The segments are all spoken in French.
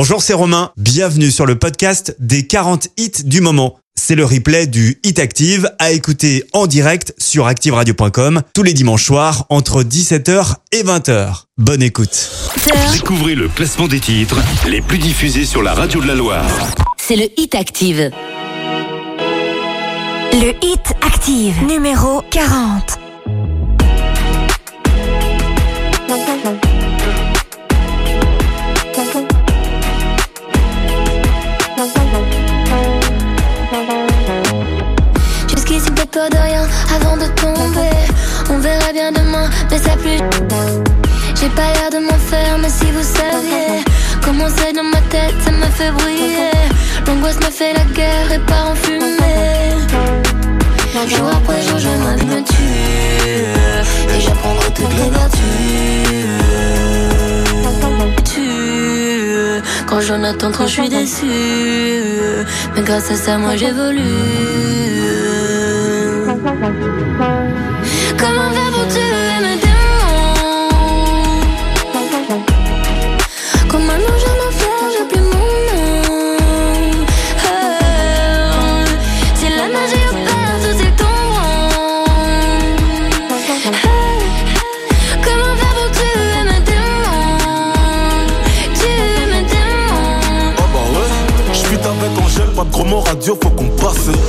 Bonjour, c'est Romain. Bienvenue sur le podcast des 40 hits du moment. C'est le replay du Hit Active à écouter en direct sur activeradio.com tous les dimanches soirs entre 17h et 20h. Bonne écoute. Découvrez le classement des titres les plus diffusés sur la radio de la Loire. C'est le Hit Active. Le Hit Active, numéro 40. De rien avant de tomber. On verra bien demain mais ça plus J'ai pas l'air de m'en faire mais si vous saviez Comment c'est dans ma tête ça me fait briller. L'angoisse me fait la guerre et part en fumée. Jour après jour j'aimerais me tuer Et j'apprendrai toutes les vertus. Tu Quand j'en attends trop je suis déçu. Mais grâce à ça moi j'évolue radio, faut qu'on passe.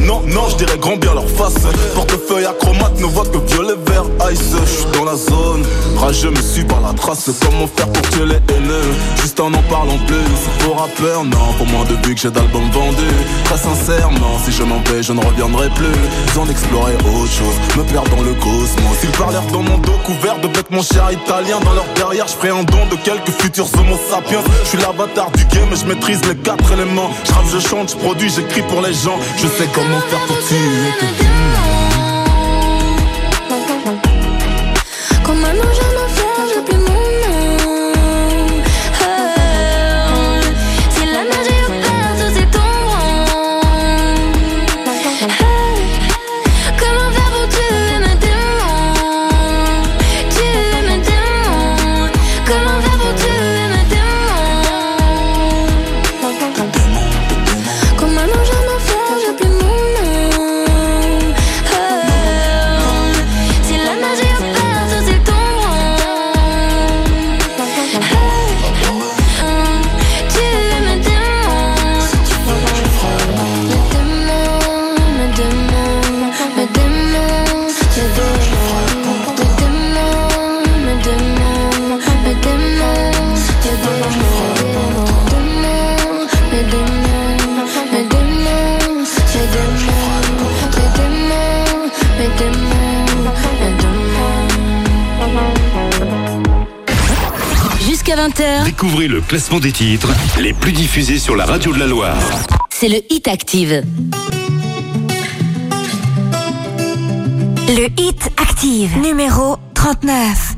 Non, non, je dirais grand bien leur face. Portefeuille acromate ne voit que violet, vert, ice. J'suis dans la zone, rageux me suis par la trace. Comment faire pour tuer les haineux? Juste en en parlant plus. Pour rappeur, non, pour moins de vues que j'ai d'albums vendus. Très sincèrement, si je m'en vais, je ne reviendrai plus. Besoin d'explorer autre chose, me perdre dans le cosmos. Ils parlèrent dans mon dos couvert de bêtes, mon cher italien. Dans leur derrière, je un don de quelques futurs homo sapiens. Je suis l'avatar du game je maîtrise les quatre éléments. Je je chante, je produis, j'écris pour les gens. Je sais comment faire pour tuer tes Comme Découvrez le classement des titres les plus diffusés sur la radio de la Loire. c'est le Hit Active. Le Hit Active, numéro 39.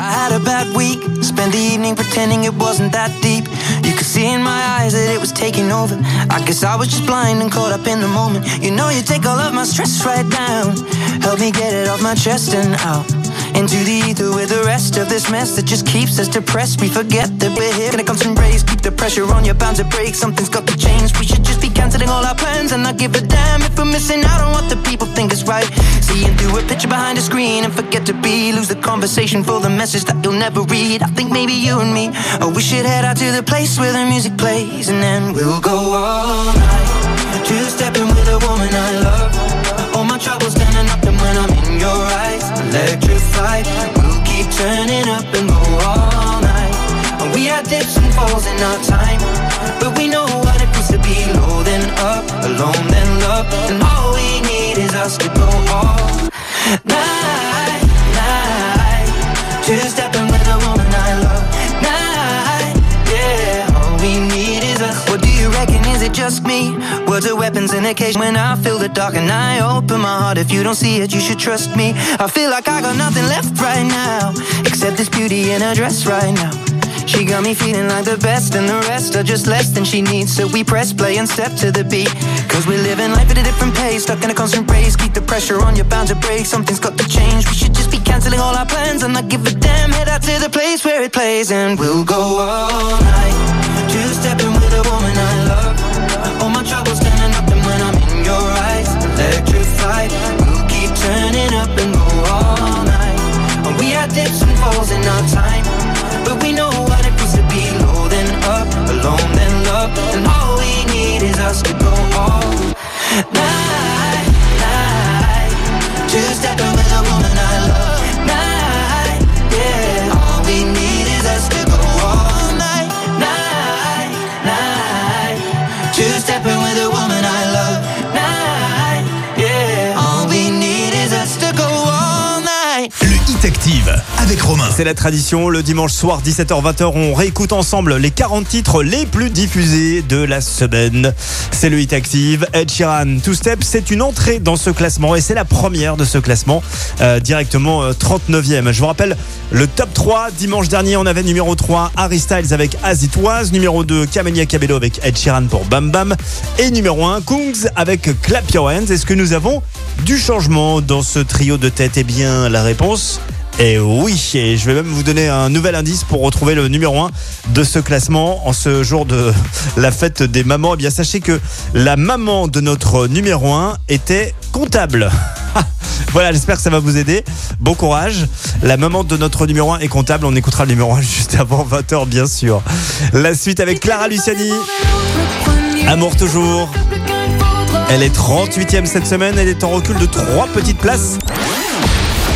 I had a bad week, spent the evening pretending it wasn't that deep. You could see in my eyes that it was taking over. I guess I was just blind and caught up in the moment. You know, you take all of my stress right down. Help me get it off my chest and out. Into the ether with the rest of this mess that just keeps us depressed. We forget that we're here. Gonna come some raise, keep the pressure on, you're bound to break. Something's got to change. We should just be canceling all our plans and not give a damn if we're missing out on what the people think is right. Seeing through a picture behind a screen and forget to be. Lose the conversation for the message that you'll never read. I think maybe you and me, oh, we should head out to the place where the music plays and then we'll go all night. Two stepping with a woman I love. Your eyes, electrified. We'll keep turning up and go all night. We had dips and falls in our time, but we know what it feels to be low then up, alone then love, and all we need is us to go all night, night. Two stepping with a woman I love, night, yeah. All we need is us. What do you reckon? Is it just me? Words are weapons and occasion when I feel the dark and I open my heart. If you don't see it, you should trust me. I feel like I got nothing left right now, except this beauty in her dress right now. She got me feeling like the best, and the rest are just less than she needs. So we press play and step to the beat. Cause we're living life at a different pace, stuck in a constant race. Keep the pressure on, you're bound to break. Something's got to change. We should just be canceling all our plans and not give a damn. Head out to the place where it plays, and we'll go all night. We'll keep turning up and go all night. And we had dips and falls in our time. But we know what it feels to be low then up Alone then loved. And all we need is us to go all night, night. Just at the will of woman I love. C'est la tradition, le dimanche soir 17h-20h, on réécoute ensemble les 40 titres les plus diffusés de la semaine. C'est le Hit Active. Ed Sheeran, Two Step, c'est une entrée dans ce classement et c'est la première de ce classement, euh, directement euh, 39e. Je vous rappelle le top 3. Dimanche dernier, on avait numéro 3 Harry Styles avec As It Was, numéro 2 Camelia Cabello avec Ed Sheeran pour Bam Bam et numéro 1 Kungs avec Clap Your Hands. Est-ce que nous avons du changement dans ce trio de tête? Eh bien, la réponse et oui, et je vais même vous donner un nouvel indice pour retrouver le numéro 1 de ce classement en ce jour de la fête des mamans. Eh bien, sachez que la maman de notre numéro 1 était comptable. voilà, j'espère que ça va vous aider. Bon courage. La maman de notre numéro 1 est comptable. On écoutera le numéro 1 juste avant 20h, bien sûr. La suite avec Clara Luciani. Amour toujours. Elle est 38e cette semaine. Elle est en recul de 3 petites places.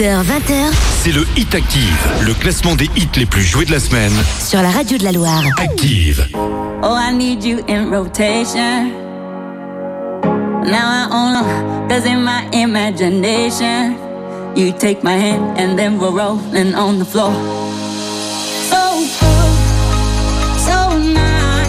20h. C'est le Hit Active, le classement des hits les plus joués de la semaine. Sur la radio de la Loire. Active. Oh, I need you in rotation. Now I own cause in my imagination. You take my hand and then we're rolling on the floor. So cool, so nice.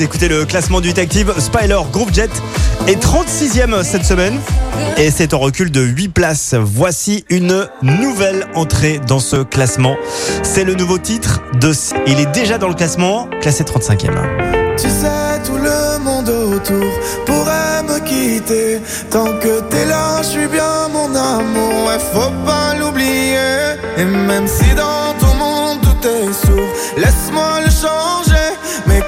écoutez le classement du Hit Active. Spyler Group Jet est 36e cette semaine et c'est en recul de 8 places. Voici une nouvelle entrée dans ce classement. C'est le nouveau titre de... Il est déjà dans le classement, classé 35e. Tu sais, tout le monde autour pourrait me quitter. Tant que t'es là, je suis bien mon amour. Ouais, faut pas l'oublier. Et même si dans ton monde tout est sourd, laisse-moi le changer.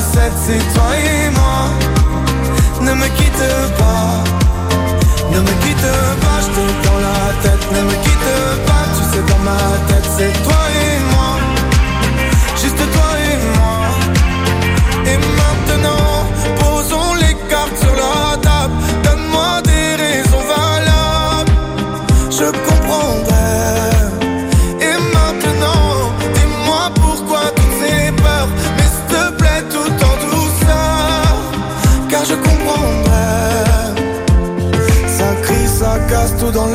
c'est toi et moi. Ne me quitte pas Ne me quitte pas, je t'ai dans la tête. Ne me quitte pas, tu sais dans ma tête c'est toi et moi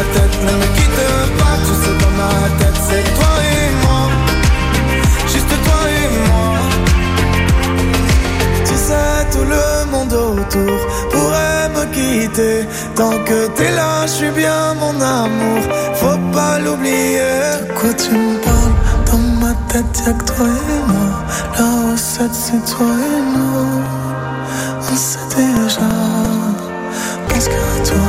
Ne me quitte pas, tu sais dans ma tête C'est toi et moi. Juste toi et moi. Tu sais tout le monde autour pourrait me quitter. Tant que t'es là, je suis bien mon amour. Faut pas l'oublier. De quoi tu me parles? Dans ma tête y'a que toi et moi. La recette c'est toi et moi. On sait déjà. Pense qu'à toi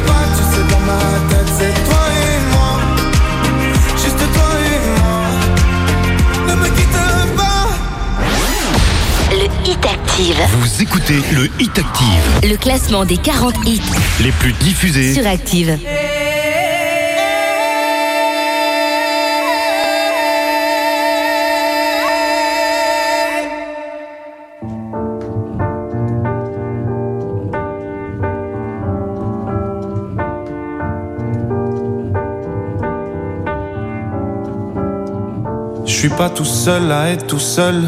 Active. Vous écoutez le Hit Active, Le classement des 40 hits les plus diffusés sur Active. Je suis pas tout seul à être tout seul.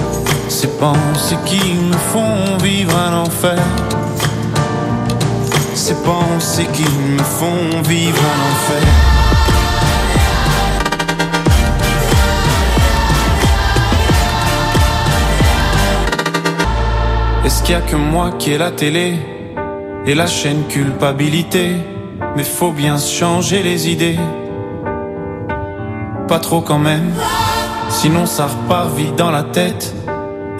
Ces pensées qui me font vivre un enfer. Ces pensées qui me font vivre un enfer. Est-ce qu'il y a que moi qui ai la télé et la chaîne culpabilité? Mais faut bien se changer les idées. Pas trop quand même, sinon ça repart vite dans la tête.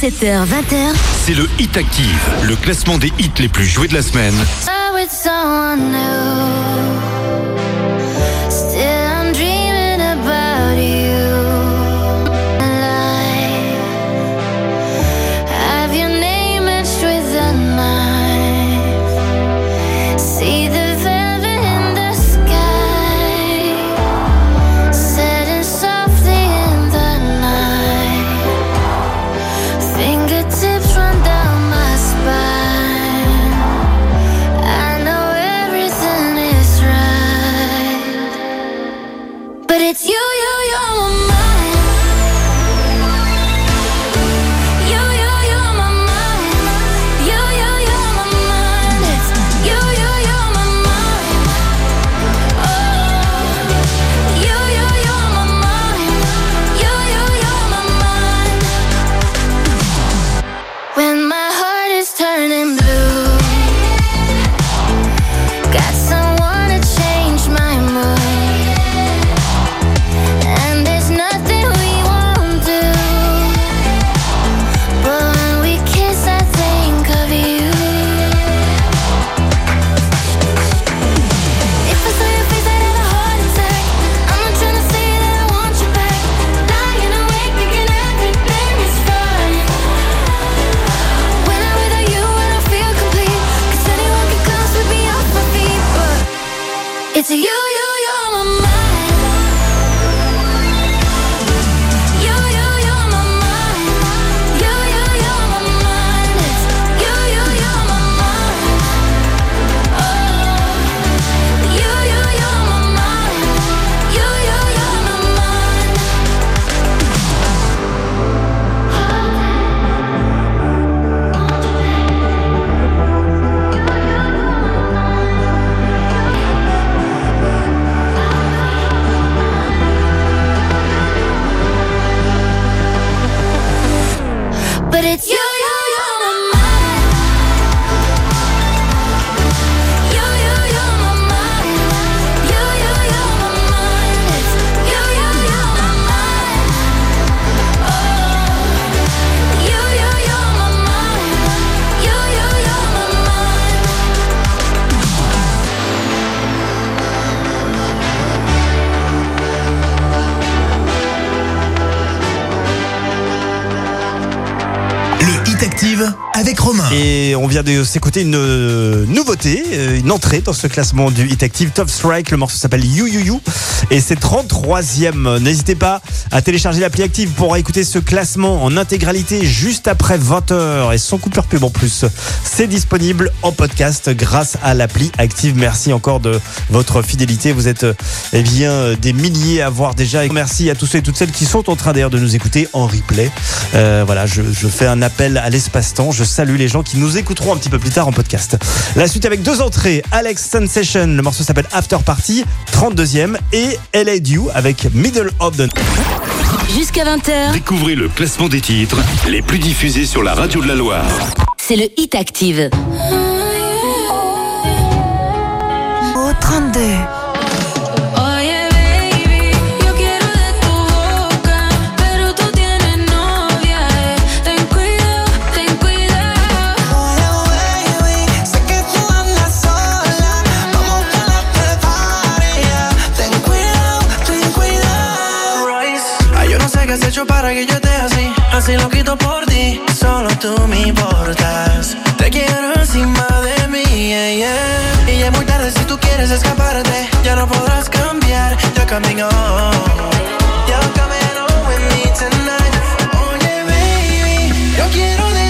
17h, 20h, c'est le Hit Active, le classement des hits les plus joués de la semaine. De s'écouter une euh, nouveauté, euh, une entrée dans ce classement du Hit Active Top Strike. Le morceau s'appelle You You You et c'est 33e. N'hésitez pas à télécharger l'appli Active pour écouter ce classement en intégralité juste après 20h et sans coupure pub en plus. C'est disponible en podcast grâce à l'appli Active. Merci encore de votre fidélité. Vous êtes euh, eh bien des milliers à voir déjà. Merci à tous ceux et toutes celles qui sont en train d'ailleurs de nous écouter en replay. Voilà, je fais un appel à l'espace-temps. Je salue les gens qui nous écouteront un petit peu plus tard en podcast. La suite avec deux entrées. Alex Sensation, le morceau s'appelle After Party, 32e. Et LA Dew avec Middle of the... Jusqu'à 20h, Découvrez le classement des titres les plus diffusés sur la radio de la Loire. c'est le Hit Active. Au 32. Hecho para que yo esté así. Así lo quito por ti, solo tú me importas. Te quiero encima de mí, yeah, yeah. Y ya es muy tarde si tú quieres escaparte. Ya no podrás cambiar, on. You're coming on with me tonight. Oye, baby, yo quiero de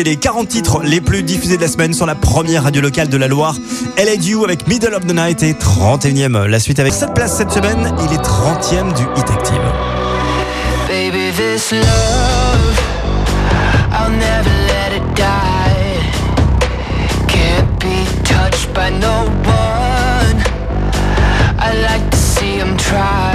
les 40 titres les plus diffusés de la semaine sur la première radio locale de la Loire. Elle est due avec Middle of the Night et 31e. La suite avec 7 places cette semaine, il est 30e du Hit Active. Baby, this love, I'll never let it die. Can't be touched by no one. I like to see him try.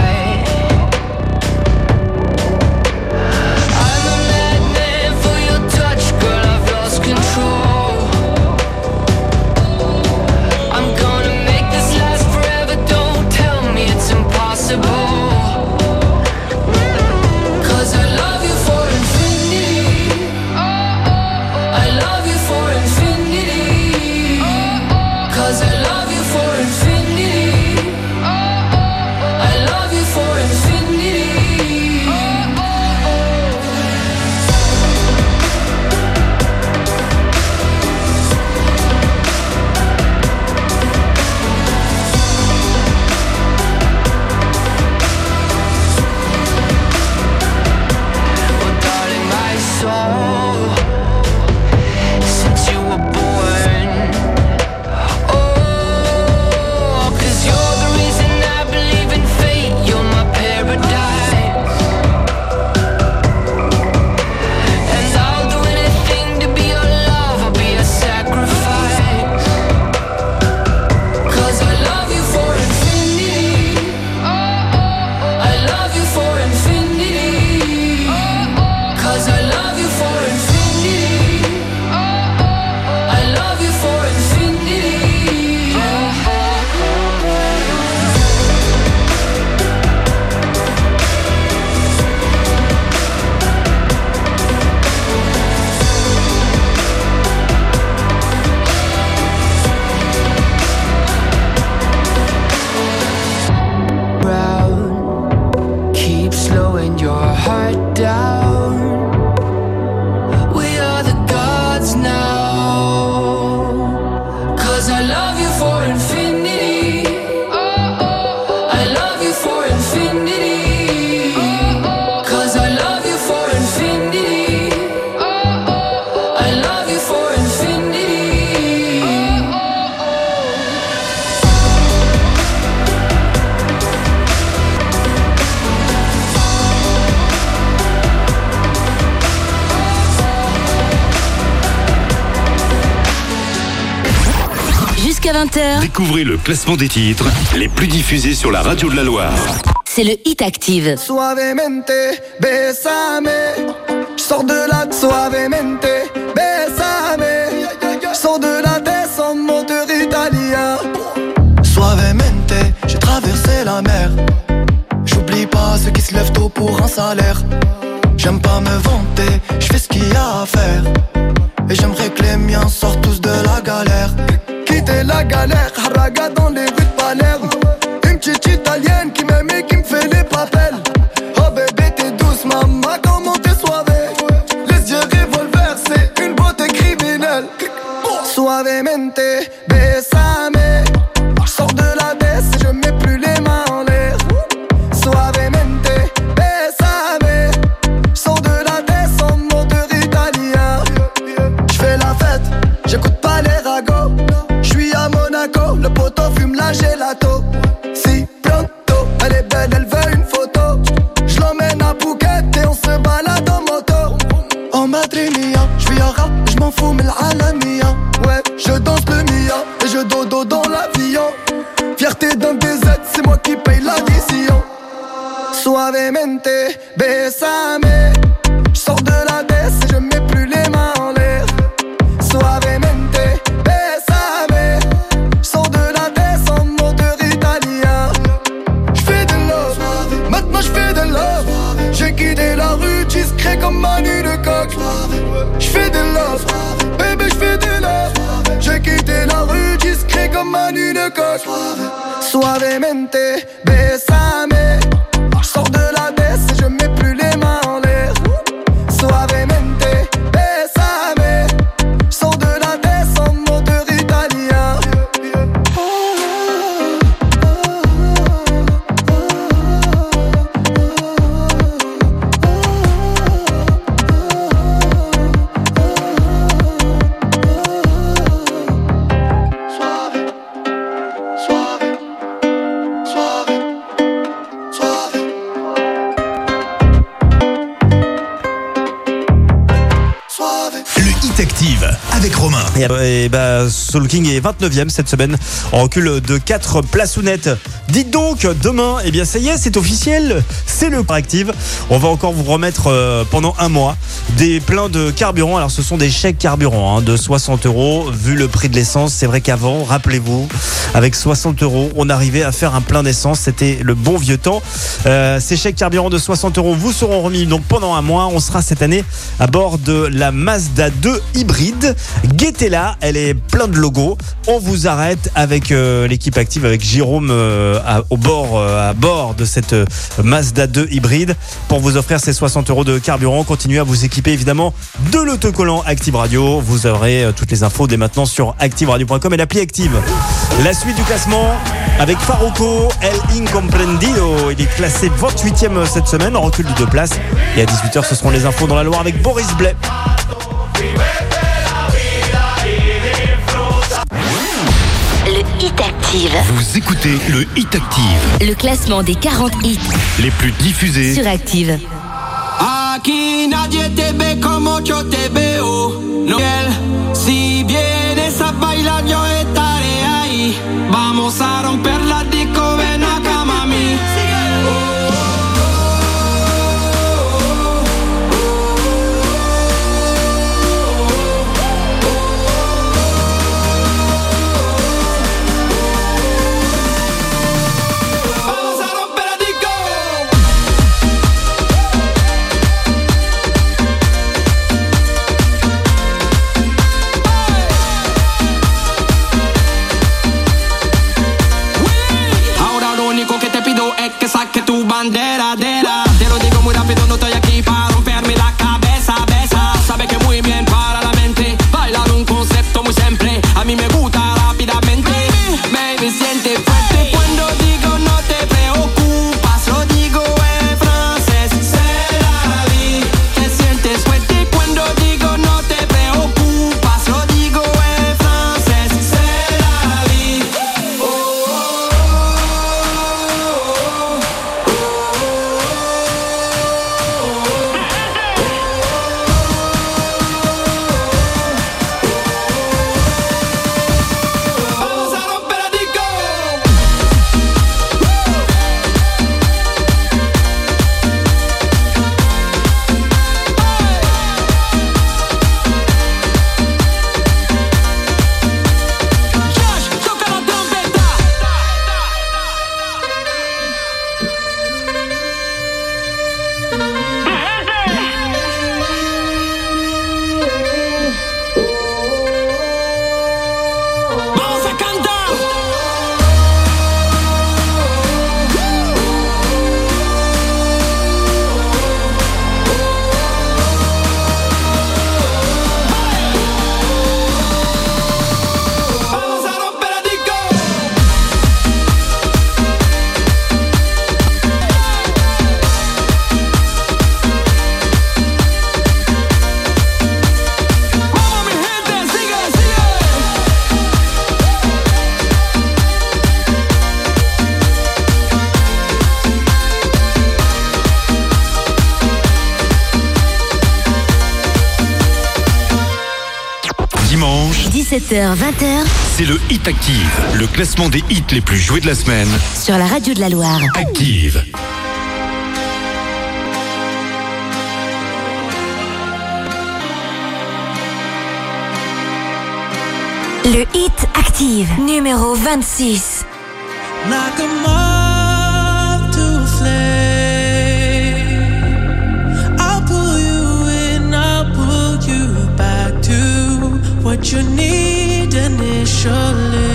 Découvrez le classement des titres les plus diffusés sur la radio de la Loire. c'est le Hit Active. Suavemente, besame. Je sors de là suavemente, besame. Je sors de la tête en moteur italien. Suavemente, j'ai traversé la mer. J'oublie pas ceux qui se lèvent tôt pour un salaire. J'aime pas me vanter, je fais ce qu'il y a à faire. Et j'aimerais que les miens sortent La galère, haraga dans les rues de Palerme. Une petite italienne qui m'aime et qui me fait les papels. Oh bébé, t'es douce, maman, comment t'es soivée. Les yeux revolver, c'est une beauté criminelle. Suavemente, Soul King est 29e cette semaine, en recul de 4 places ou nettes. Dites donc, demain, eh bien ça y est, c'est officiel, c'est le Active. On va encore vous remettre euh, pendant un mois des pleins de carburant. Alors ce sont des chèques carburant hein, de 60 euros. Vu le prix de l'essence, c'est vrai qu'avant, rappelez-vous, avec 60 euros, on arrivait à faire un plein d'essence. C'était le bon vieux temps. Euh, ces chèques carburant de 60 euros vous seront remis donc pendant un mois. On sera cette année à bord de la Mazda 2 hybride. Guettez-la, elle est plein de logos. On vous arrête avec euh, l'équipe active, avec Jérôme euh, à, au bord, à bord de cette Mazda 2 hybride pour vous offrir ces 60 euros de carburant. Continuez à vous équiper évidemment de l'autocollant Active Radio. Vous aurez euh, toutes les infos dès maintenant sur activeradio.com et l'appli Active. La suite du classement avec Farouko, El Incomprendido. Il est classé 28e cette semaine en recul de deux places. Et à 18h, ce seront les infos dans la Loire avec Boris Blais. Le Hit Active. Vous écoutez le Hit Active, Le classement des 40 hits les plus diffusés sur Active. Aquí nadie te ve como yo te veo. No, si vienes a bailar, yo estaré ahí. Vamos a romper 17h, 20h C'est le Hit Active, le classement des hits les plus joués de la semaine. sur la radio de la Loire. Active. Le hit active, numéro 26. Like a moth to a flame. I'll pull you in, I'll pull you back to what you need 这里。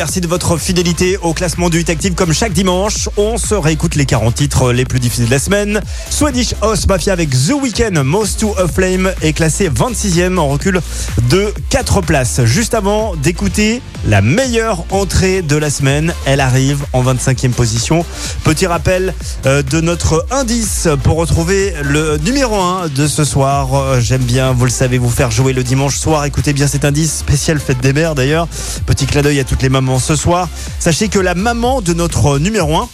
Merci de votre fidélité au classement du Hit Active. Comme chaque dimanche, on se réécoute les 40 titres les plus diffusés de la semaine. Swedish House Mafia avec The Weeknd, Most to a Flame est classé 26e en recul de 4 places. Juste avant d'écouter la meilleure entrée de la semaine, elle arrive en 25e position. Petit rappel euh, de notre indice pour retrouver le numéro 1 de ce soir. Euh, J'aime bien, vous le savez, vous faire jouer le dimanche soir. Écoutez bien cet indice spécial fête des mères d'ailleurs. Petit clin d'œil à toutes les mamans ce soir. Sachez que la maman de notre numéro 1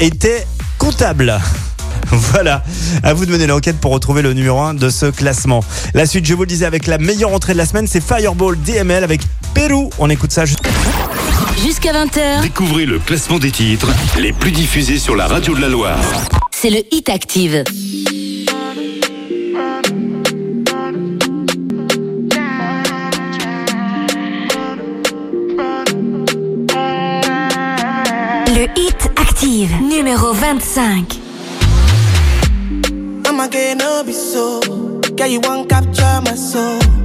était comptable. Voilà, à vous de mener l'enquête pour retrouver le numéro 1 de ce classement. La suite, je vous le disais, avec la meilleure entrée de la semaine, c'est Fireball DML avec Pérou. On écoute ça juste. Jusqu'à 20h, Découvrez le classement des titres les plus diffusés sur la radio de la Loire. c'est le Hit Active. Le hit active, numéro 25. I'ma get no be so. Girl, you won't capture my soul.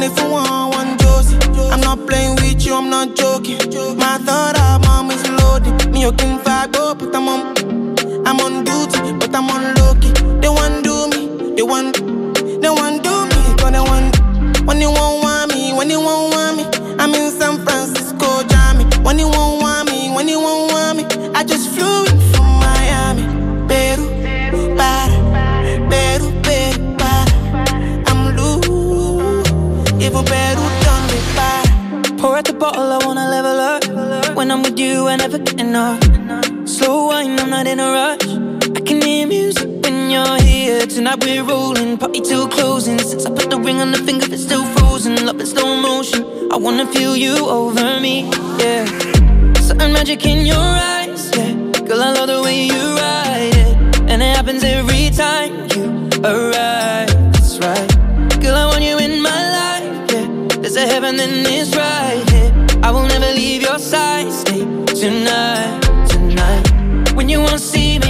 Won't call it for one, one Josie. I'm not playing with you, I'm not joking. My thought of mom is loaded. Me, you can fight, go, but I'm on. Tonight we're rolling, party till closing. Since I put the ring on the finger, it's still frozen. Love in slow motion. I wanna feel you over me, yeah. Certain magic in your eyes, yeah. Girl, I love the way you ride it, and it happens every time you arrive. That's right. Girl, I want you in my life, yeah. There's a heaven, then it's right here. I will never leave your side. Stay tonight, tonight. When you won't see me,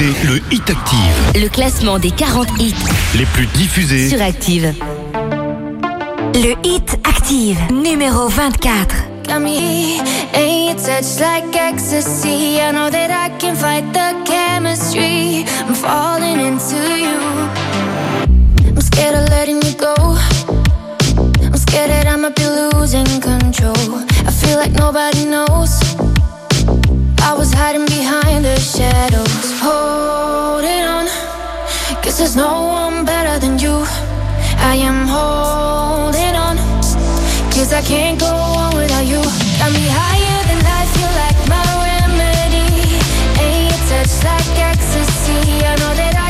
Écoutez le Hit Active. Le classement des 40 hits Les plus diffusés. sur Active. Le Hit Active, numéro 24. Got me in your touch like ecstasy. I know that I can fight the chemistry. I'm falling into you. I'm scared of letting you go. I'm scared that I might be losing control. I feel like nobody knows. I was hiding behind the shadows, holding on. Cause there's no one better than you. I am holding on. Cause I can't go on without you. Got me higher than life, you're like my remedy. And your touch like ecstasy. I know that I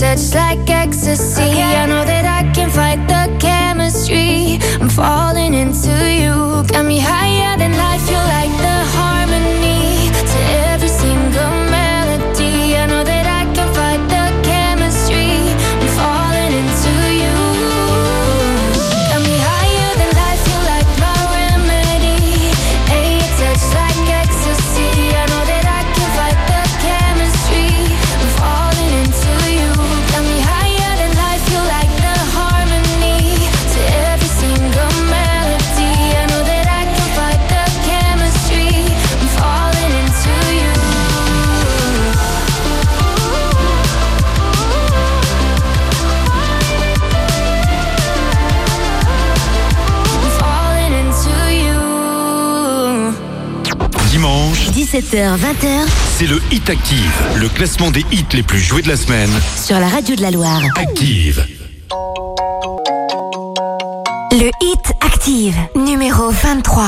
Touch like ecstasy. I know that I can fight the chemistry. I'm falling into you. Got me higher than life, you're like the harmony. 17h, 20h c'est le Hit Active, le classement des hits les plus joués de la semaine. sur la radio de la Loire. Active. Le Hit Active, numéro 23.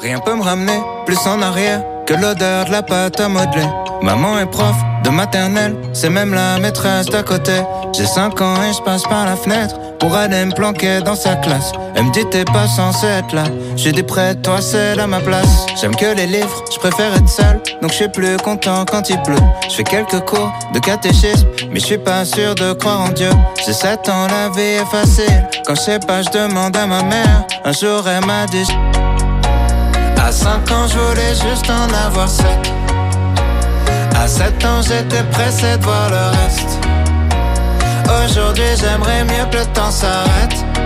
Rien peut me ramener plus en arrière que l'odeur de la pâte à modeler. Maman est prof de maternelle, c'est même la maîtresse d'à côté. J'ai 5 ans et je passe par la fenêtre pour aller me planquer dans sa classe. Elle me dit t'es pas censé être là. J'ai dit près de toi, c'est à ma place. J'aime que les livres, je préfère être seul, donc je suis plus content quand il pleut. Je fais quelques cours de catéchisme, mais je suis pas sûr de croire en Dieu. J'ai 7 ans, la vie est facile. Quand je sais pas, je demande à ma mère. Un jour, elle m'a dit. À 5 ans, je voulais juste en avoir 7. À 7 ans, j'étais pressé de voir le reste. Aujourd'hui, j'aimerais mieux que le temps s'arrête.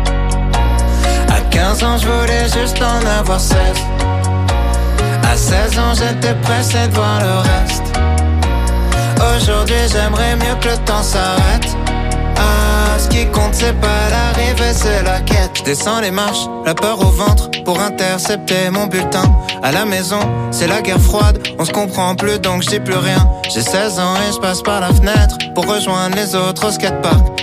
À 15 ans, je voulais juste en avoir 16. À 16 ans, j'étais pressé de voir le reste. Aujourd'hui, j'aimerais mieux que le temps s'arrête. Ah, ce qui compte, c'est pas l'arrivée, c'est la quête. Descends les marches, la peur au ventre, pour intercepter mon bulletin. À la maison, c'est la guerre froide, on se comprend plus donc je dis plus rien. J'ai 16 ans et je passe par la fenêtre pour rejoindre les autres au skatepark.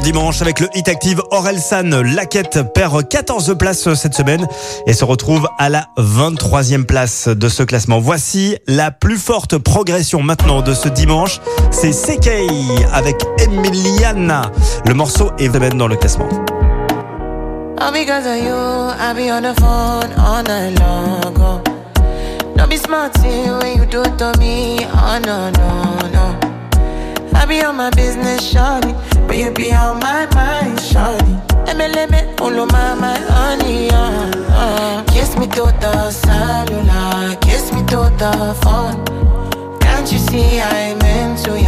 Dimanche avec le Hit Active Orelsan. Laquette perd 14 places cette semaine et se retrouve à la 23e place de ce classement. Voici la plus forte progression maintenant de ce dimanche. C'est CK avec Emiliana. Le morceau est vraiment dans le classement. I be on my business, shawty. But you be on my mind, shawty. MLM, all of my, my honey, uh, uh. Kiss me to the cellular, kiss me to the phone. Can't you see I'm into ya?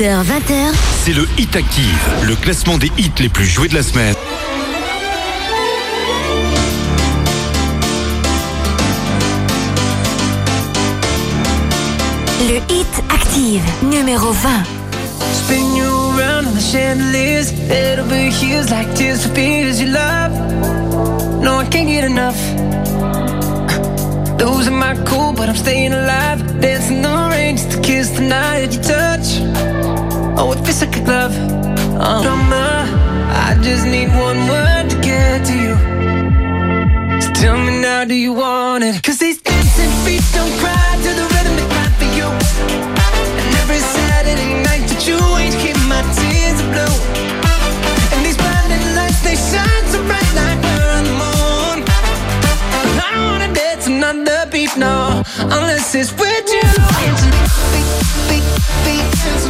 18h, 20h. C'est le Hit Active, le classement des hits les plus joués de la semaine. Le Hit Active, numéro 20. Spin you around in the chandeliers. It'll be hues like tears for fears you love. No, I can't get enough. Losing my cool, but I'm staying alive. Dancing the rain just to kiss the night you touch. Oh, it feels like a glove. Oh, drama. I just need one word to get to you. So tell me now, do you want it? Cause these dancing feet don't cry to the rhythm they cry for you. And every Saturday night that you ain't keep my tears blue. And these blinding lights, they shine so bright like we're on the moon. I don't wanna dance another beat, no, unless it's with you. Beat, beat, beat,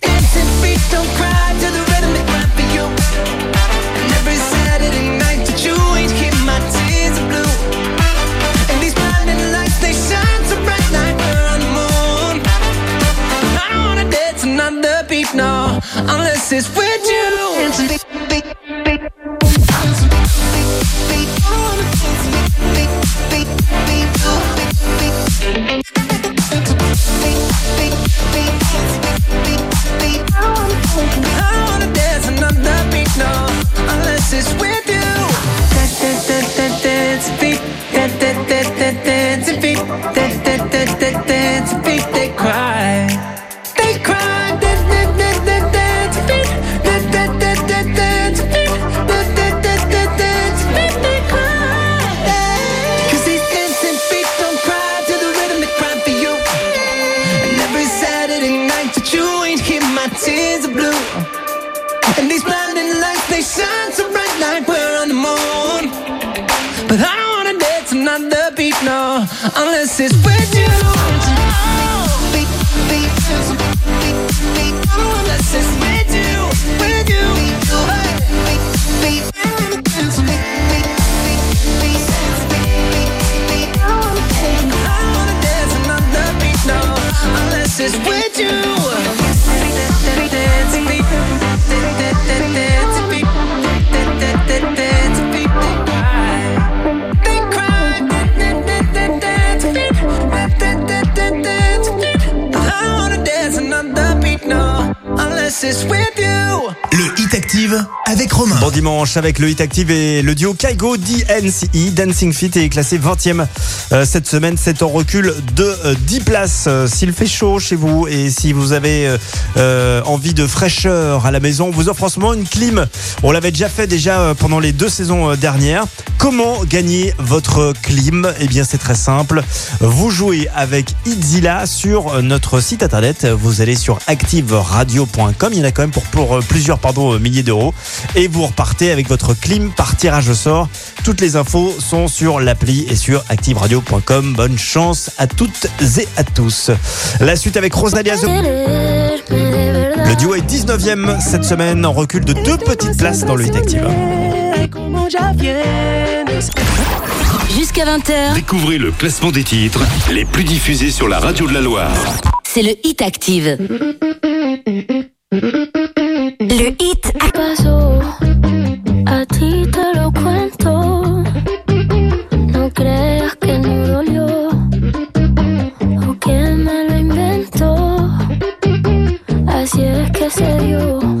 is with another beat, no, unless it's with you. Unless it's with you. Avec Romain. Bon dimanche avec le Hit Active et le duo Kaigo DNCE Dancing Fit est classé 20e euh, cette semaine. C'est en recul de euh, 10 places. Euh, S'il fait chaud chez vous et si vous avez euh, euh, envie de fraîcheur à la maison, on vous offre en ce moment une clim. On l'avait déjà fait déjà euh, pendant les deux saisons euh, dernières. Comment gagner votre clim? Eh bien c'est très simple. Vous jouez avec Itzilla sur euh, notre site internet. Vous allez sur activeradio.com. Il y en a quand même pour, pour euh, plusieurs pardon, euh, milliers d'euros. Et vous repartez avec votre clim par tirage au sort. Toutes les infos sont sur l'appli et sur activeradio.com. Bonne chance à toutes et à tous. La suite avec Rosalia The- Le duo est 19e cette semaine en recul de deux petites places dans le Hit Active. Jusqu'à 20h, Découvrez le classement des titres les plus diffusés sur la radio de la Loire. c'est le Hit Active. Le hit pasó, a ti te lo cuento. No creas que no dolió o que me lo inventó. Así es que se dio.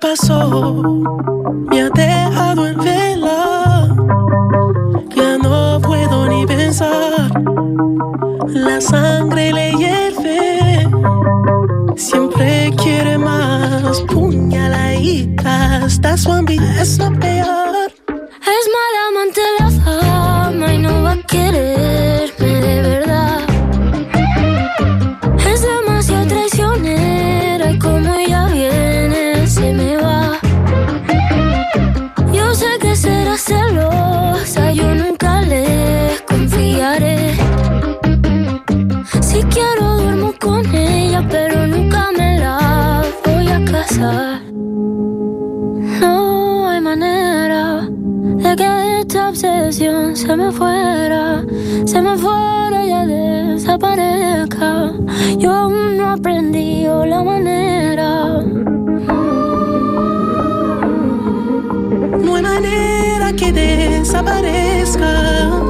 passou. se me fuera, se me fuera ya desaparezca. Yo aún no aprendí la manera. No hay manera que desaparezca.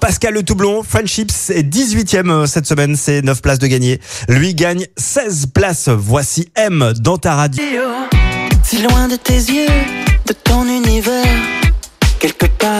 Pascal Le Toublon. Friendships est 18ème euh, cette semaine, c'est 9 places de gagner. Lui gagne 16 places. Voici M dans ta radio. Si loin de tes yeux, de ton univers, quelque part.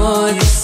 amores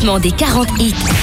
classement des 40 hits.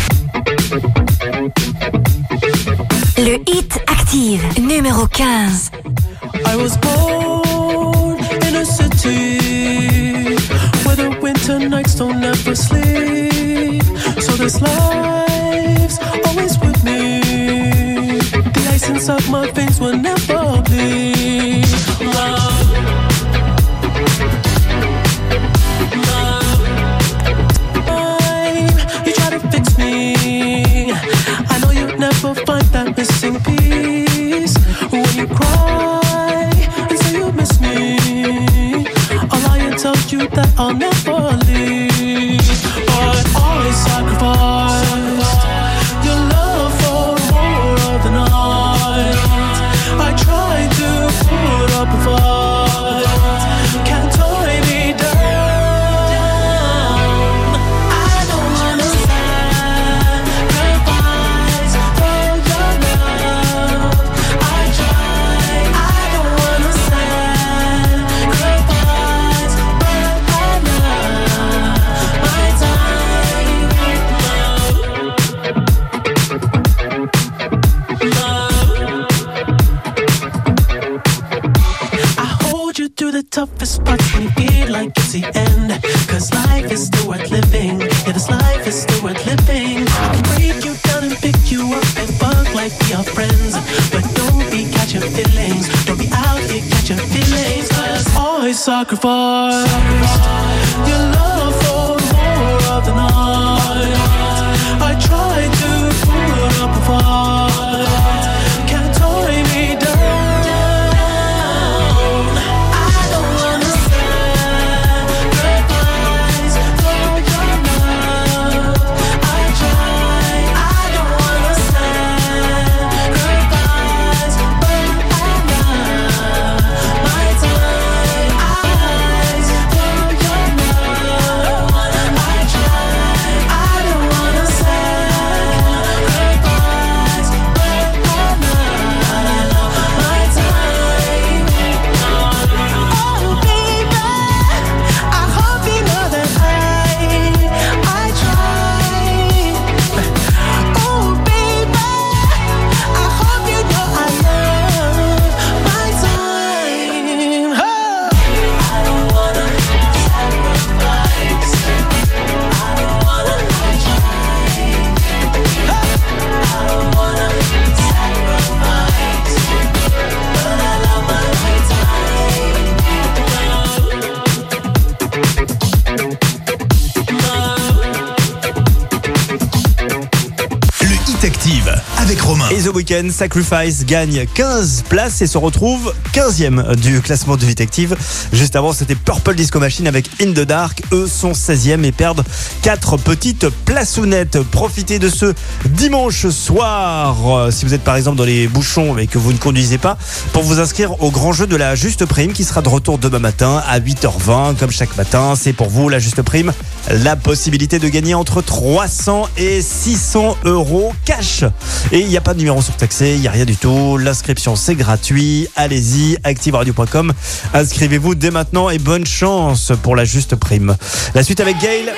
Sacrifice gagne 15 places et se retrouve 15e du classement de Hit Active. Juste avant, c'était Purple Disco Machine avec In the Dark. Eux sont 16e et perdent 4 petites plaçounettes. Profitez de ce dimanche soir, euh, si vous êtes par exemple dans les bouchons et que vous ne conduisez pas, pour vous inscrire au grand jeu de la Juste Prime qui sera de retour demain matin à 8h20. Comme chaque matin, c'est pour vous la Juste Prime. La possibilité de gagner entre 300 et 600 euros cash. Et il n'y a pas de numéro surtaxé, il n'y a rien du tout. L'inscription c'est gratuit. Allez-y, activeradio.com. Inscrivez-vous dès maintenant et bonne chance pour la juste prime. La suite avec Gail.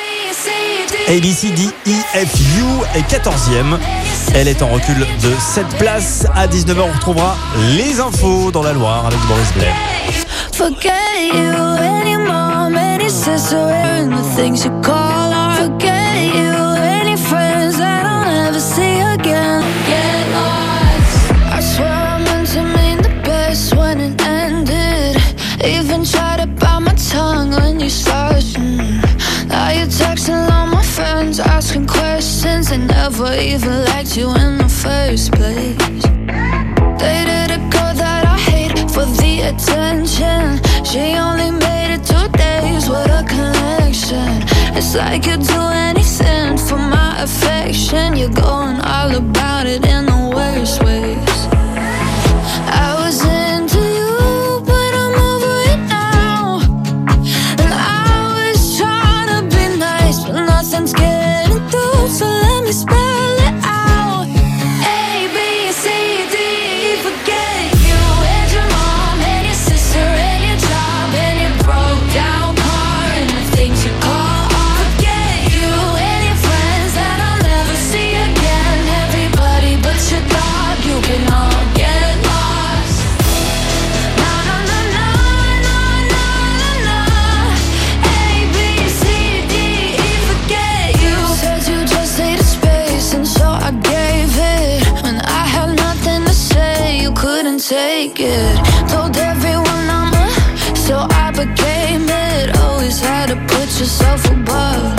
ABCDEFU est 14e. Elle est en recul de 7 places. À 19h, on retrouvera les infos dans la Loire avec Boris Blair. Any sister, and the things you call art. Forget you, any friends that I'll never see again. Get lost. I swear I meant to mean the best when it ended. Even tried to bite my tongue when you started. Now you're texting all my friends, asking questions. They never even liked you in the first place. Dated a girl that I hate for the attention. She only made it two with a connection. It's like you'd do anything for my affection. You're going all about it in the worst ways. Yourself above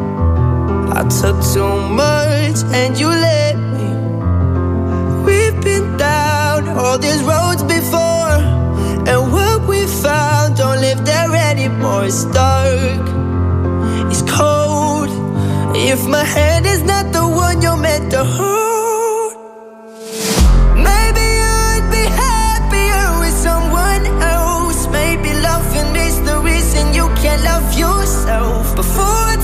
Took too much and you let me. We've been down all these roads before, and what we found don't live there anymore. It's dark, it's cold. If my hand is not the one you're meant to hold, maybe I'd be happier with someone else. Maybe loving is the reason you can't love yourself. Before I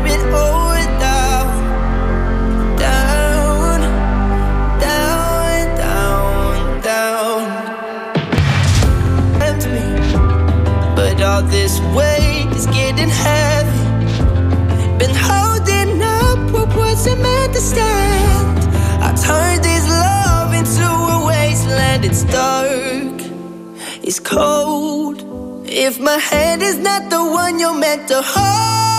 it's going down, down, down, down, down. But all this weight is getting heavy. Been holding up what wasn't meant to stand. I turned this love into a wasteland. It's dark, it's cold. If my hand is not the one you're meant to hold,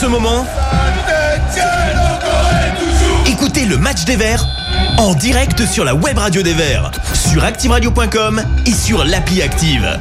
ce moment, écoutez le match des Verts en direct sur la web radio des Verts, sur activeradio.com et sur l'appli Active.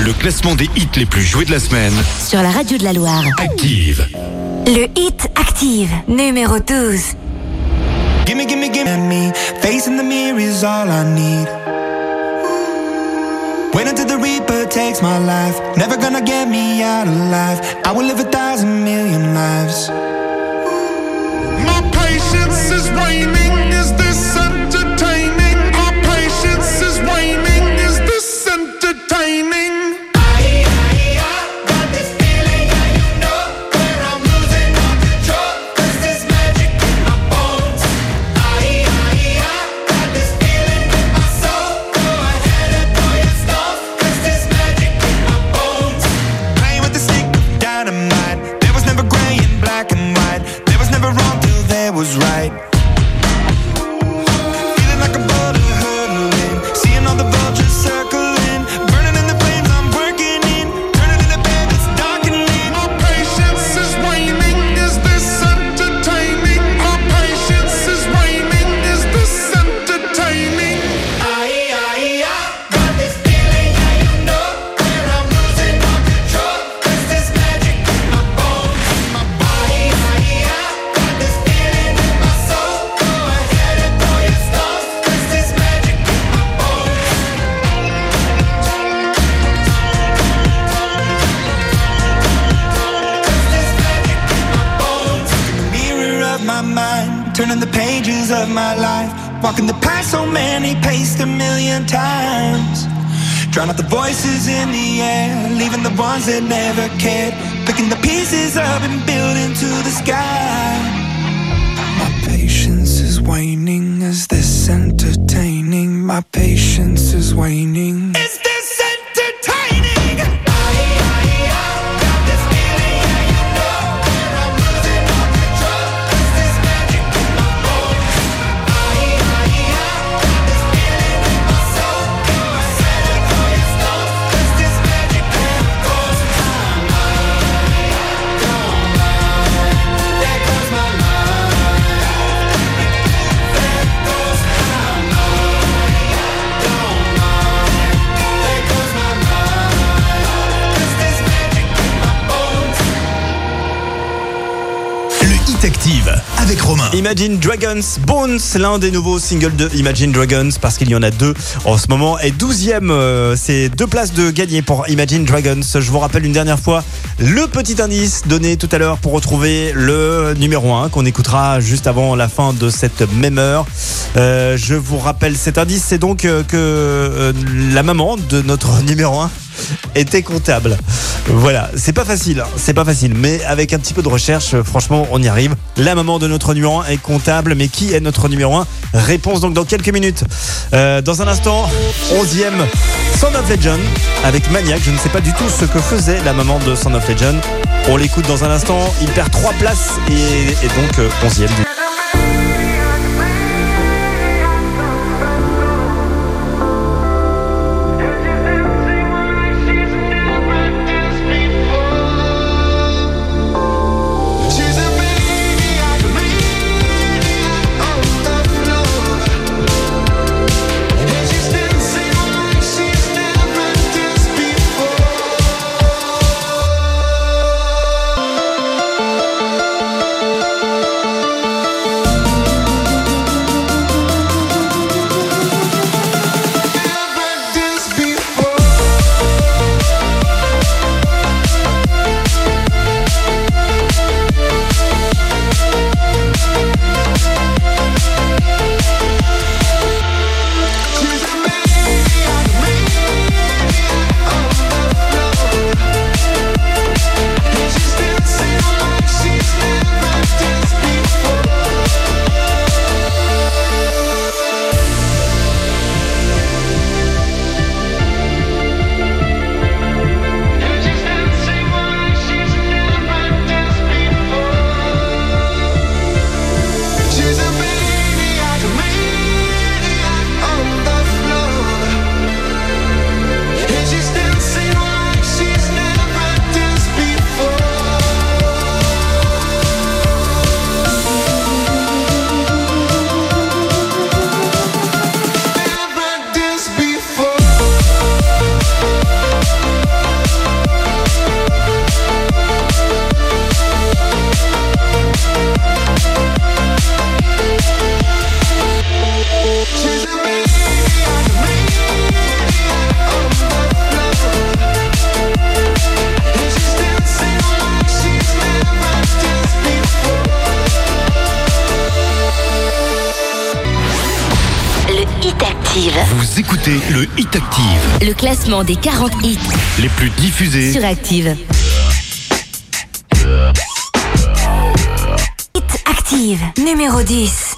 le classement des hits les plus joués de la semaine. Sur la radio de la Loire. Active. Le hit Active, numéro 12. Gimme, gimme, gimme me. in the mirror is all I need. Wait until the Reaper takes my life. Never gonna get me out of life. I will live a thousand million lives. My patience is waning. Is this entertaining? Our patience is waning. Imagine Dragons Bones, l'un des nouveaux singles de Imagine Dragons, parce qu'il y en a deux en ce moment. Et 12e, euh, c'est deux places de gagner pour Imagine Dragons. Je vous rappelle une dernière fois le petit indice donné tout à l'heure pour retrouver le numéro 1 qu'on écoutera juste avant la fin de cette même heure. Euh, je vous rappelle cet indice, c'est donc euh, que la maman de notre numéro 1 était comptable. Voilà, c'est pas facile, hein, c'est pas facile, mais avec un petit peu de recherche, euh, franchement, on y arrive. La maman de notre numéro 1 est comptable, mais qui est notre numéro 1 Réponse donc dans quelques minutes. Euh, dans un instant, 11e, Sound of Legend avec Maniac. Je ne sais pas du tout ce que faisait la maman de Sound of Legend. On l'écoute dans un instant. Il perd 3 places et, et donc euh, 11e. Classement des 40 hits Les plus diffusés sur Active. Hit Active, numéro 10.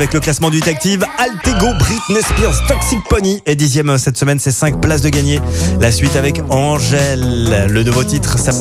Avec le classement du Active. Altego, Britney Spears, Toxic Pony est dixième cette semaine. C'est 5 places de gagné. La suite avec Angèle. Le nouveau titre, ça...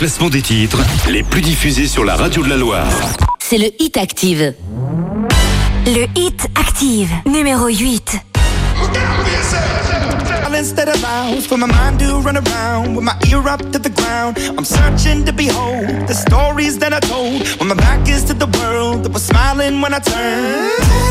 classement des titres les plus diffusés sur la radio de la Loire. c'est le Hit Active. Le Hit Active, numéro 8. Instead of vows for my mind to run around with my ear up to the ground. I'm searching to behold the stories that I told when my back is to the world that was smiling when I turned.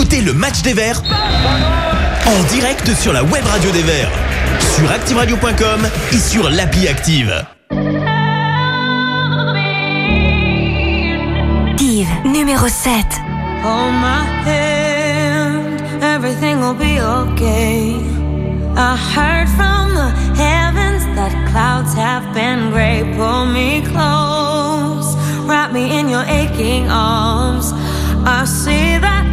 écoutez le match des Verts en direct sur la web radio des Verts, sur activeradio.com et sur l'appli Active. Active numéro 7. Hold my hand, everything will be okay. I heard from the heavens that clouds have been gray. Pull me close, wrap me in your aching arms. I see that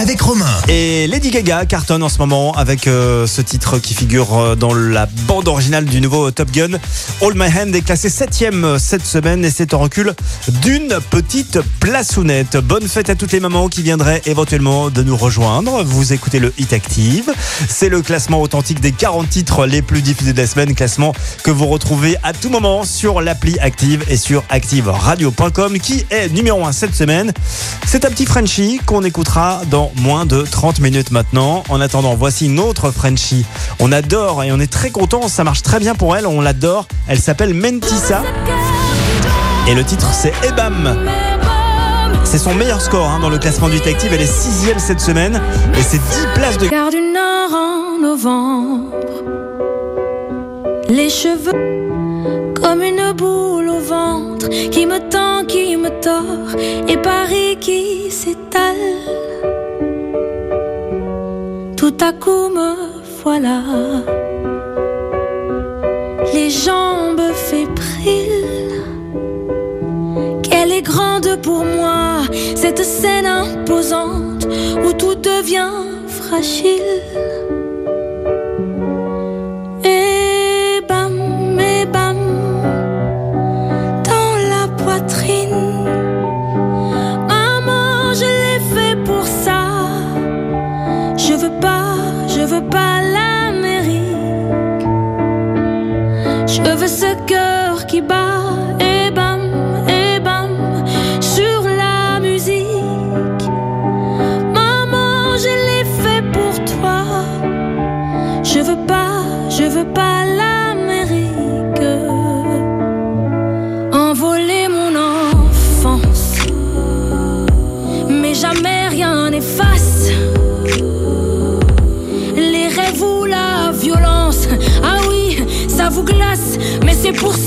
avec Romain. Et Lady Gaga cartonne en ce moment avec euh, ce titre qui figure euh, dans la bande originale du nouveau Top Gun. All My Hand est classé 7ème cette semaine et c'est en recul d'une petite plaçounette. Bonne fête à toutes les mamans qui viendraient éventuellement de nous rejoindre. Vous écoutez le Hit Active. C'est le classement authentique des 40 titres les plus diffusés de la semaine. Classement que vous retrouvez à tout moment sur l'appli Active et sur ActiveRadio.com qui est numéro 1 cette semaine. C'est un petit Frenchie qu'on écoutera dans moins de 30 minutes maintenant. En attendant, voici une autre Frenchie. On adore et on est très content. Ça marche très bien pour elle. On l'adore. Elle s'appelle Mentissa. Et le titre, c'est Ebam. C'est son meilleur score hein, dans le classement du Active. Elle est sixième cette semaine. Et c'est 10 places de... Gare du Nord en novembre. Les cheveux comme une boule au ventre qui me tend, qui me tord. Et Paris qui s'étale. À coup me voilà. Les jambes fébriles. Qu'elle est grande pour moi, cette scène imposante où tout devient fragile.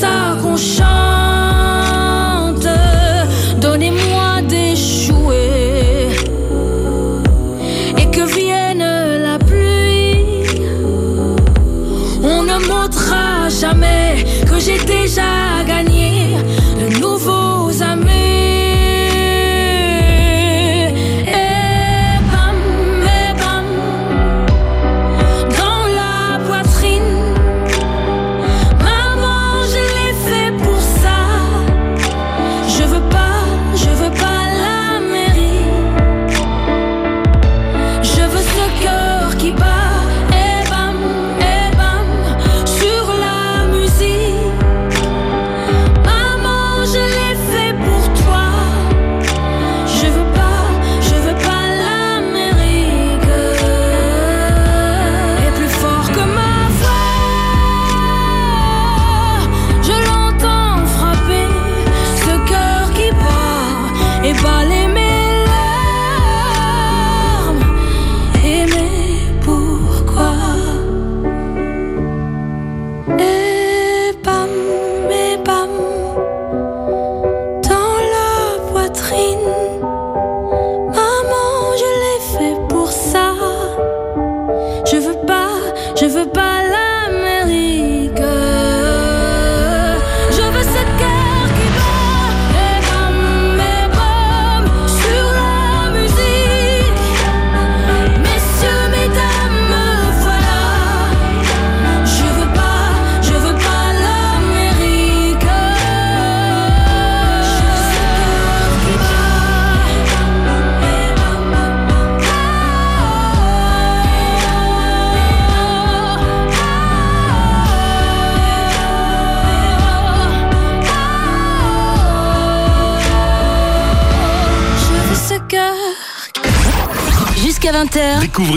ça qu'on chante.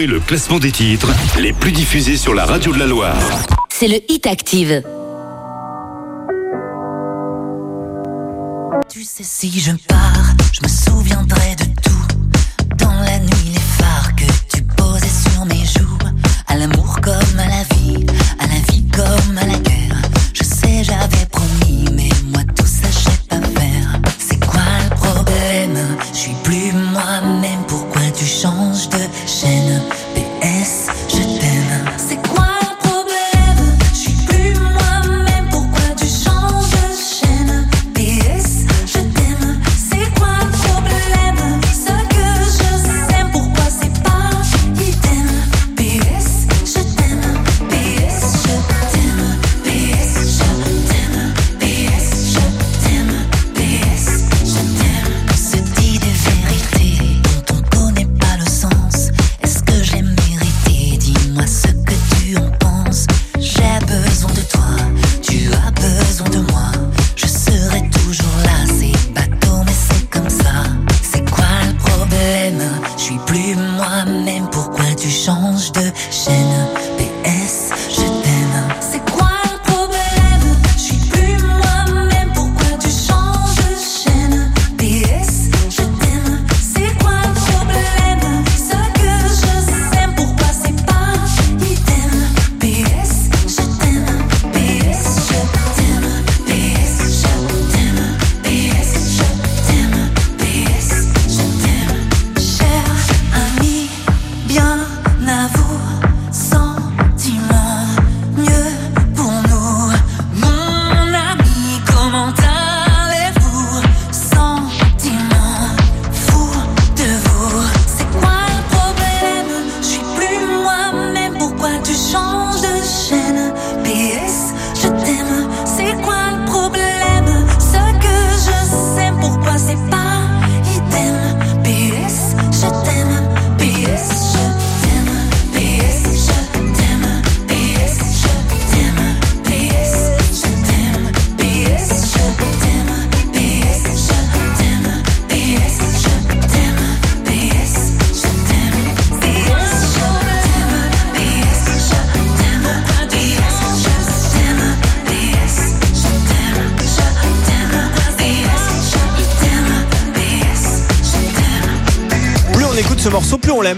le classement des titres les plus diffusés sur la radio de la Loire. C'est le Hit Active. Tu sais si je parle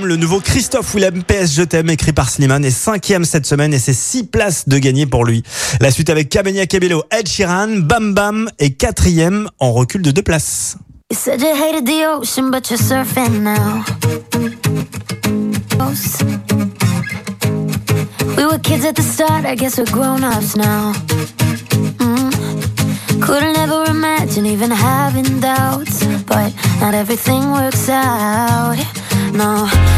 le nouveau Christophe Willem PS Je t'aime écrit par Slimane est cinquième cette semaine et c'est six places de gagner pour lui. La suite avec Camenia Cabello, Ed Sheeran, Bam Bam est quatrième en recul de deux places. You said you hated the ocean, but you're surfing now. We were kids at the start, I guess we're grown-ups now. Mm. Couldn't ever imagine even having doubts, but not everything works out. No.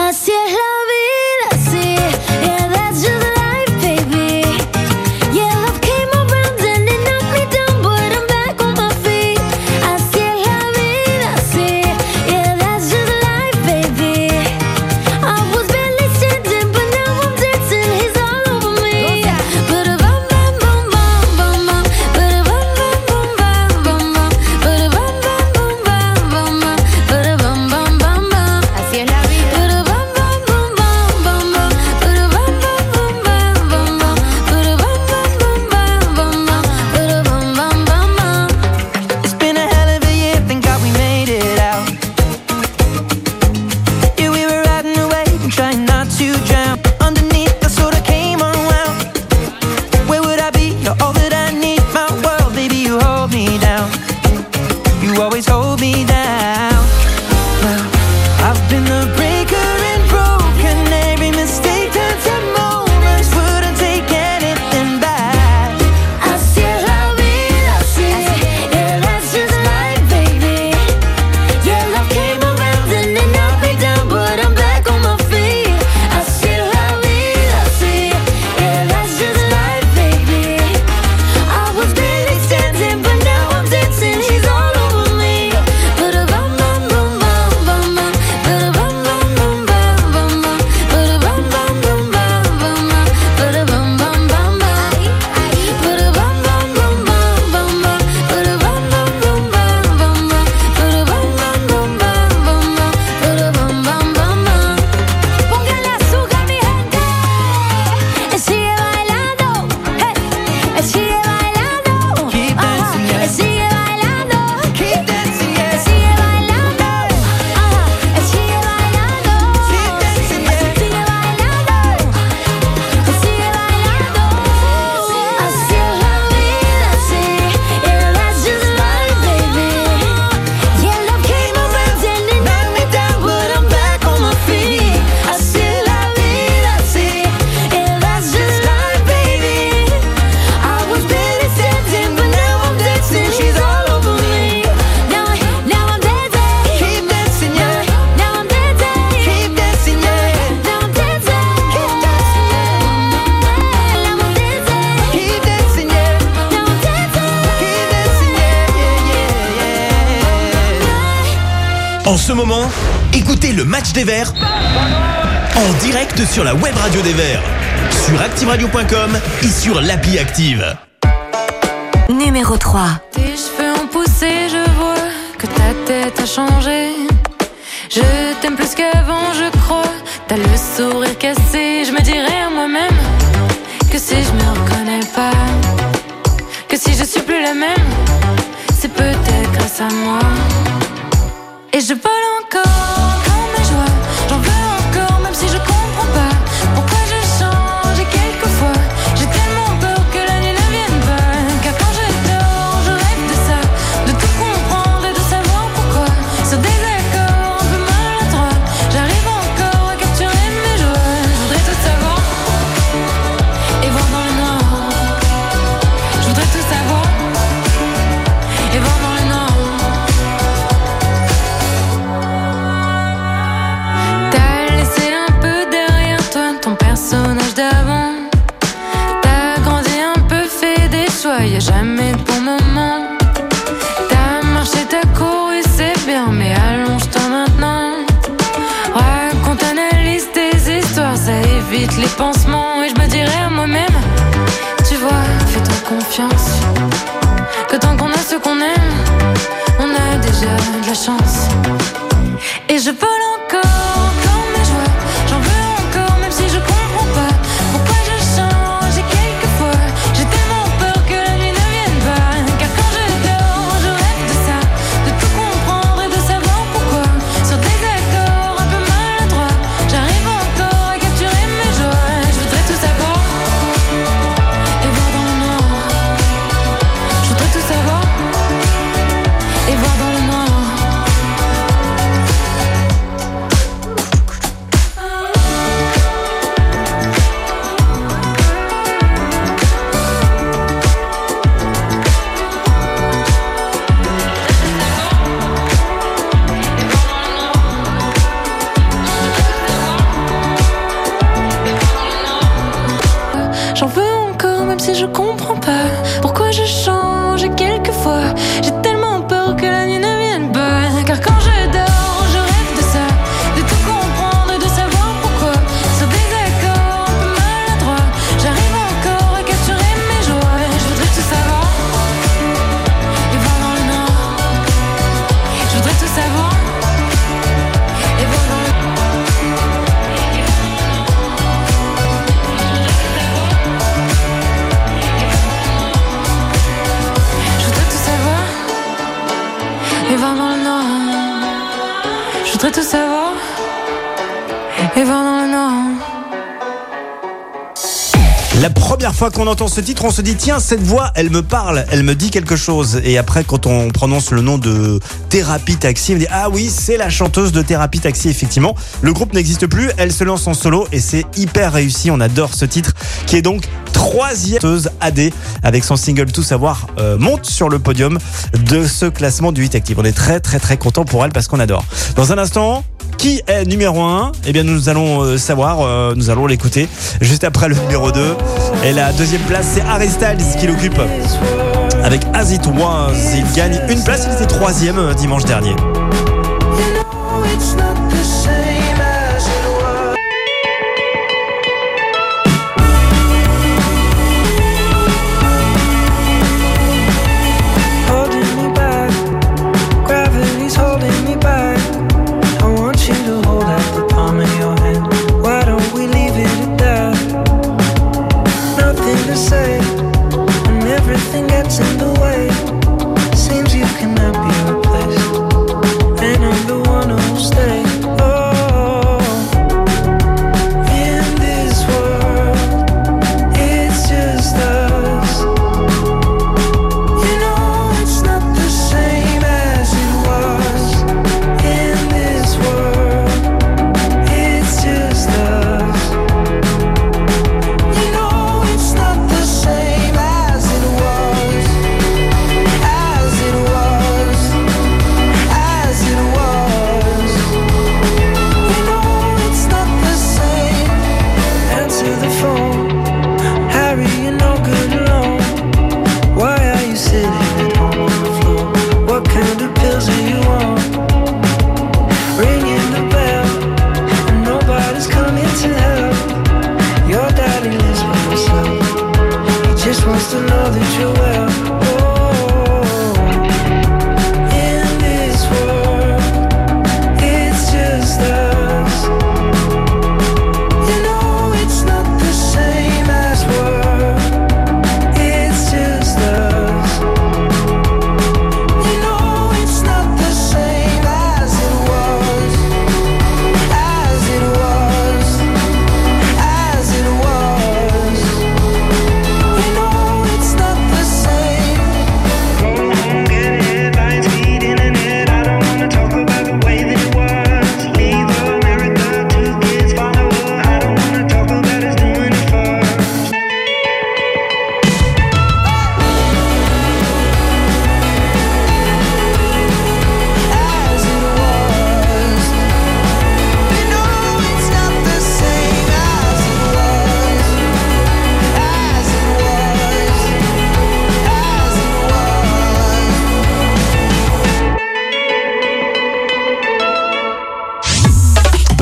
sur la web radio des Verts, sur activeradio.com et sur l'appli Active. Numéro 3. Tes cheveux ont poussé, je vois que ta tête a changé. Je t'aime plus qu'avant, je crois. T'as le sourire cassé, je me dirais à moi-même que si je me reconnais pas, que si je suis plus la même, c'est peut-être grâce à moi. Fois qu'on entend ce titre, on se dit tiens, cette voix, elle me parle, elle me dit quelque chose. Et après, quand on prononce le nom de Thérapie Taxi, on dit ah oui, c'est la chanteuse de Thérapie Taxi, effectivement. Le groupe n'existe plus, elle se lance en solo et c'est hyper réussi. On adore ce titre qui est donc troisième AD avec son single Tout Savoir euh, monte sur le podium de ce classement du Hit Active. On est très très très content pour elle parce qu'on adore. Dans un instant, qui est numéro 1 Eh bien, nous allons euh, savoir, euh, nous allons l'écouter juste après le numéro 2. Et la deuxième place, c'est Harry Styles qui l'occupe avec As It Was. Il gagne une place, il était troisième euh, dimanche dernier.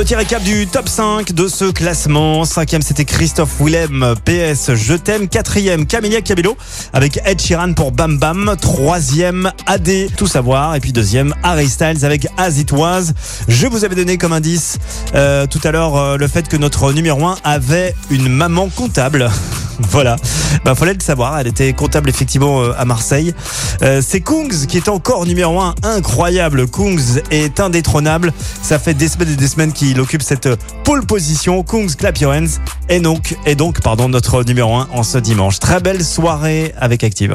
Petit récap du top 5 de ce classement. Cinquième, c'était Christophe Willem, PS Je t'aime. Quatrième, Camélia Cabello avec Ed Sheeran pour Bam Bam. Troisième, AD, Tout Savoir. Et puis deuxième, Harry Styles avec As It Was. Je vous avais donné comme indice euh, tout à l'heure euh, le fait que notre numéro 1 avait une maman comptable. Voilà, bah fallait le savoir, elle était comptable effectivement euh, à Marseille. C'est Kungs qui est encore numéro 1, incroyable. Kungs est indétrônable, ça fait des semaines et des semaines qu'il occupe cette pole position. Kungs clap your hands et donc, donc pardon, notre numéro 1 en ce dimanche. Très belle soirée avec Active.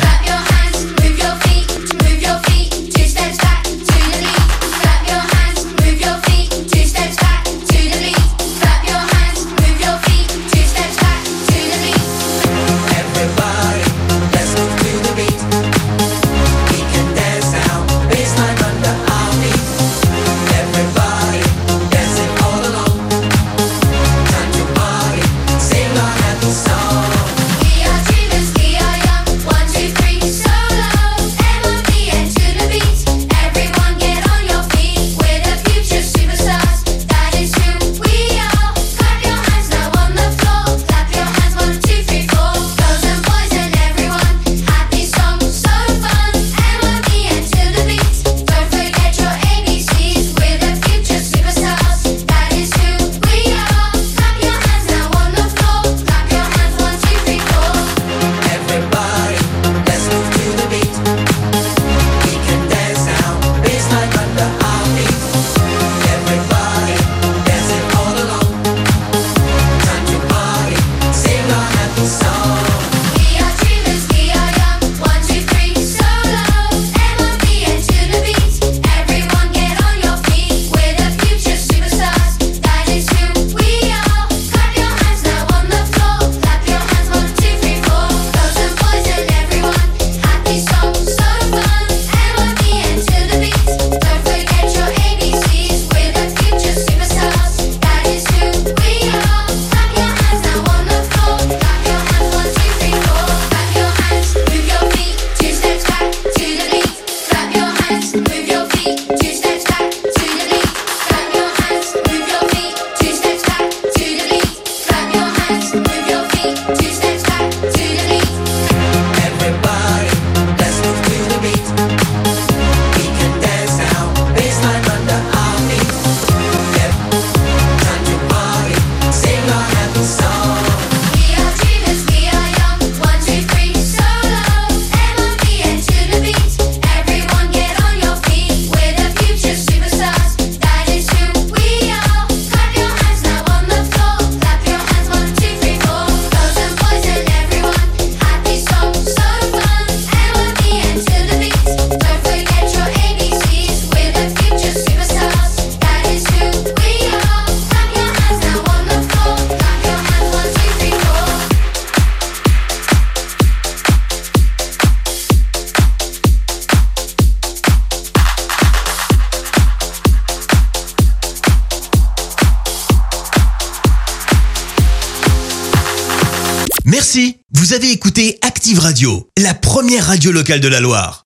Radio, locale de la Loire.